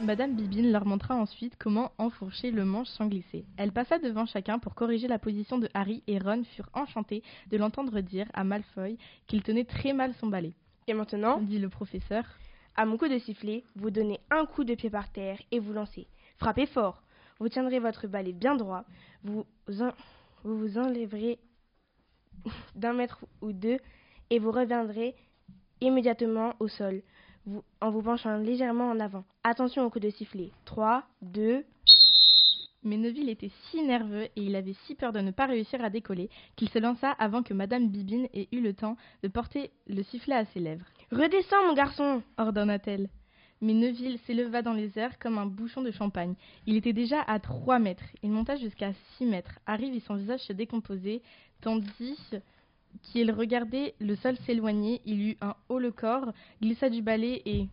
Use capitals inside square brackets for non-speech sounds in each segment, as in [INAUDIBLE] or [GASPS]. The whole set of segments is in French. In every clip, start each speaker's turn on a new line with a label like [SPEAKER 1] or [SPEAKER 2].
[SPEAKER 1] Madame Bibine leur montra ensuite comment enfourcher le manche sans glisser. Elle passa devant chacun pour corriger la position de Harry et Ron furent enchantés de l'entendre dire à Malfoy qu'il tenait très mal son balai.
[SPEAKER 2] Et maintenant,
[SPEAKER 1] dit le professeur,
[SPEAKER 2] à mon coup de sifflet, vous donnez un coup de pied par terre et vous lancez. Frappez fort. Vous tiendrez votre balai bien droit. Vous vous, vous enlèverez [LAUGHS] d'un mètre ou deux et vous reviendrez immédiatement au sol en vous penchant légèrement en avant. Attention au coup de sifflet. 3, 2.
[SPEAKER 1] Mais Neville était si nerveux et il avait si peur de ne pas réussir à décoller qu'il se lança avant que Madame Bibine ait eu le temps de porter le sifflet à ses lèvres.
[SPEAKER 2] Redescends, mon garçon
[SPEAKER 1] ordonna-t-elle. Mais Neville s'éleva dans les airs comme un bouchon de champagne. Il était déjà à trois mètres. Il monta jusqu'à six mètres. Harry vit son visage se décomposer, tandis qu'il regardait le sol s'éloigner. Il eut un haut le corps, glissa du balai et.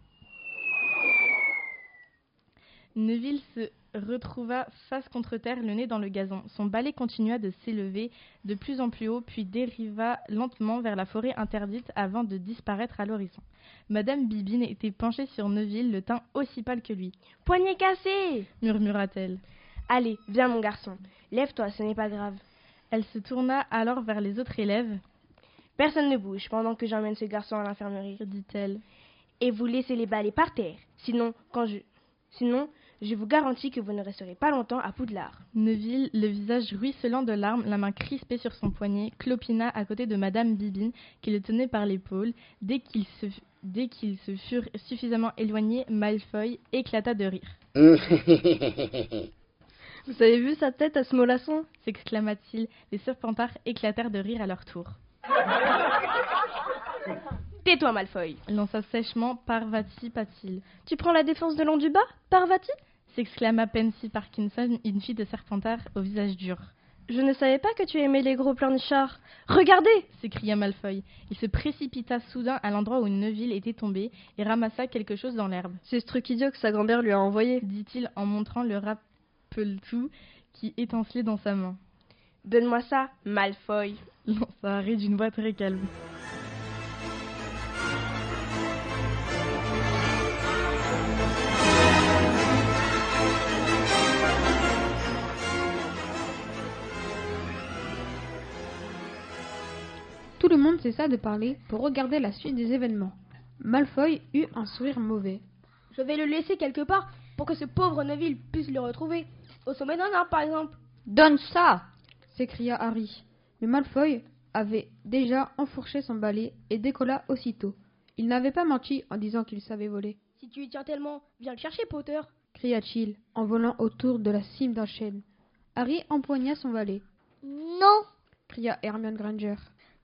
[SPEAKER 1] Neville se retrouva face contre terre, le nez dans le gazon. Son balai continua de s'élever de plus en plus haut, puis dériva lentement vers la forêt interdite avant de disparaître à l'horizon. Madame Bibine était penchée sur Neville, le teint aussi pâle que lui.
[SPEAKER 2] Poignet cassé
[SPEAKER 1] murmura-t-elle.
[SPEAKER 2] Allez, viens mon garçon, lève-toi, ce n'est pas grave.
[SPEAKER 1] Elle se tourna alors vers les autres élèves.
[SPEAKER 2] Personne ne bouge pendant que j'emmène ce garçon à l'infirmerie, dit-elle. Et vous laissez les balais par terre. Sinon, quand je. Sinon, je vous garantis que vous ne resterez pas longtemps à Poudlard.
[SPEAKER 1] Neville, le visage ruisselant de larmes, la main crispée sur son poignet, clopina à côté de Madame Bibine, qui le tenait par l'épaule. Dès qu'ils se, dès qu'ils se furent suffisamment éloignés, Malfoy éclata de rire. [LAUGHS]
[SPEAKER 3] Vous avez vu sa tête à ce mollasson
[SPEAKER 1] s'exclama-t-il. Les serpentards éclatèrent de rire à leur tour. [LAUGHS]
[SPEAKER 2] Tais-toi, Malfoy
[SPEAKER 1] lança sèchement Parvati Patil.
[SPEAKER 3] Tu prends la défense de long du bas, Parvati?
[SPEAKER 1] s'exclama Pansy Parkinson, une fille de Serpentard au visage dur.
[SPEAKER 3] Je ne savais pas que tu aimais les gros pleurnichards. Regardez
[SPEAKER 1] s'écria Malfoy. Il se précipita soudain à l'endroit où Neville était tombé et ramassa quelque chose dans l'herbe.
[SPEAKER 3] C'est ce truc idiot que sa grand-mère lui a envoyé,
[SPEAKER 1] dit-il en montrant le rappel-tout qui étincelait dans sa main.
[SPEAKER 2] Donne-moi ça, Malfoy
[SPEAKER 1] lança Harry d'une voix très calme.
[SPEAKER 4] Tout le monde cessa de parler pour regarder la suite des événements. Malfoy eut un sourire mauvais.
[SPEAKER 5] Je vais le laisser quelque part pour que ce pauvre Neville puisse le retrouver. Au sommet d'un arbre, par exemple.
[SPEAKER 4] Donne ça s'écria Harry. Mais Malfoy avait déjà enfourché son balai et décolla aussitôt. Il n'avait pas menti en disant qu'il savait voler.
[SPEAKER 5] Si tu y tiens tellement, viens le chercher, Potter
[SPEAKER 4] cria-t-il en volant autour de la cime d'un chêne. Harry empoigna son balai.
[SPEAKER 6] Non
[SPEAKER 4] cria Hermione Granger.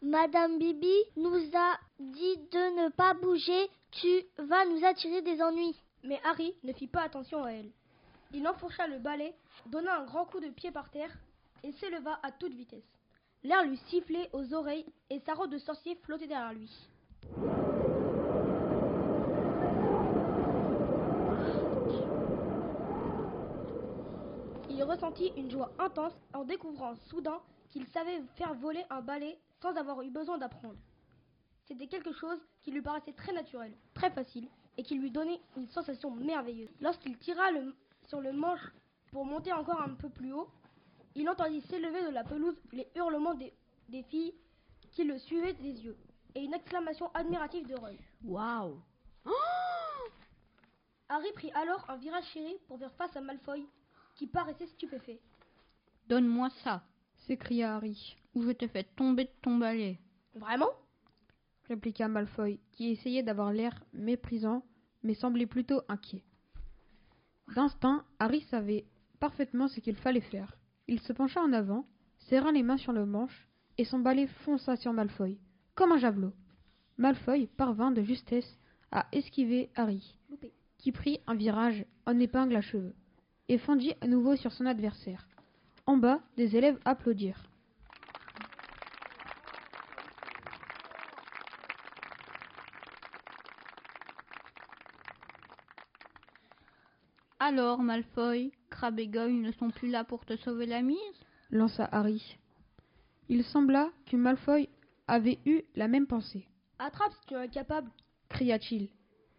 [SPEAKER 6] Madame Bibi nous a dit de ne pas bouger, tu vas nous attirer des ennuis.
[SPEAKER 5] Mais Harry ne fit pas attention à elle. Il enfourcha le balai, donna un grand coup de pied par terre et s'éleva à toute vitesse. L'air lui sifflait aux oreilles et sa robe de sorcier flottait derrière lui. Il ressentit une joie intense en découvrant soudain qu'il savait faire voler un balai sans avoir eu besoin d'apprendre. C'était quelque chose qui lui paraissait très naturel, très facile, et qui lui donnait une sensation merveilleuse. Lorsqu'il tira sur le manche pour monter encore un peu plus haut, il entendit s'élever de la pelouse les hurlements des, filles qui le suivaient des yeux, et une exclamation admirative de Ron.
[SPEAKER 7] Waouh [GASPS]
[SPEAKER 5] Harry prit alors un virage chéri pour faire face à Malfoy, qui paraissait stupéfait.
[SPEAKER 7] Donne-moi ça
[SPEAKER 4] s'écria Harry.
[SPEAKER 7] Ou je te fais tomber de ton balai.
[SPEAKER 5] Vraiment?
[SPEAKER 4] Répliqua Malfoy, qui essayait d'avoir l'air méprisant, mais semblait plutôt inquiet. D'instinct, Harry savait parfaitement ce qu'il fallait faire. Il se pencha en avant, serra les mains sur le manche, et son balai fonça sur Malfoy, comme un javelot. Malfoy parvint de justesse à esquiver Harry, qui prit un virage en épingle à cheveux, et fondit à nouveau sur son adversaire. En bas, des élèves applaudirent.
[SPEAKER 7] Alors, Malfoy, Crabbe et Goyle ne sont plus là pour te sauver la mise?
[SPEAKER 4] Lança Harry. Il sembla que Malfoy avait eu la même pensée.
[SPEAKER 5] Attrape si tu es incapable
[SPEAKER 4] cria-t-il,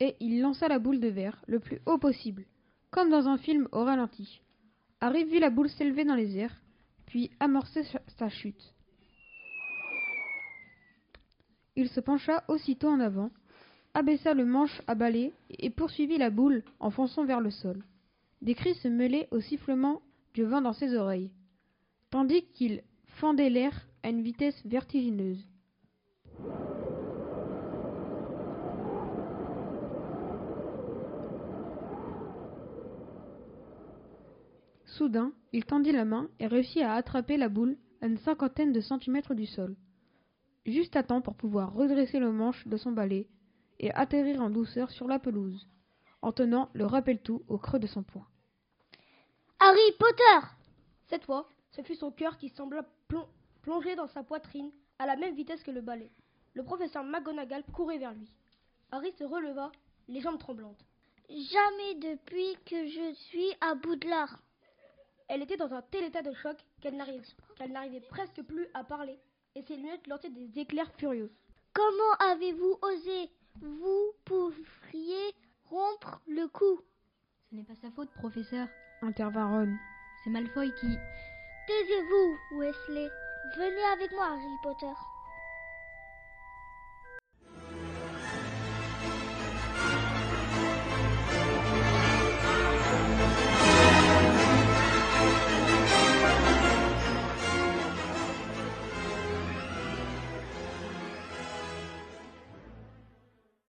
[SPEAKER 4] et il lança la boule de verre le plus haut possible. comme dans un film au ralenti. Harry vit la boule s'élever dans les airs, puis amorcer sa- sa chute. Il se pencha aussitôt en avant, abaissa le manche à balai et poursuivit la boule en fonçant vers le sol. Des cris se mêlaient au sifflement du vent dans ses oreilles, tandis qu'il fendait l'air à une vitesse vertigineuse. Soudain, il tendit la main et réussit à attraper la boule à une cinquantaine de centimètres du sol, juste à temps pour pouvoir redresser le manche de son balai et atterrir en douceur sur la pelouse, en tenant le rappel-tout au creux de son poing.
[SPEAKER 6] Harry Potter
[SPEAKER 5] Cette fois, ce fut son cœur qui sembla plon- plonger dans sa poitrine à la même vitesse que le balai. Le professeur McGonagall courait vers lui. Harry se releva, les jambes tremblantes.
[SPEAKER 6] Jamais depuis que je suis à Poudlard.
[SPEAKER 5] Elle était dans un tel état de choc qu'elle n'arrivait qu'elle n'arrivait presque plus à parler et ses lunettes lançaient des éclairs furieux.
[SPEAKER 6] Comment avez-vous osé Vous pourriez rompre le cou?
[SPEAKER 7] Ce n'est pas sa faute, professeur.
[SPEAKER 4] Intervint.
[SPEAKER 7] C'est Malfoy qui.
[SPEAKER 6] Taisez-vous, Wesley. Venez avec moi, Harry Potter.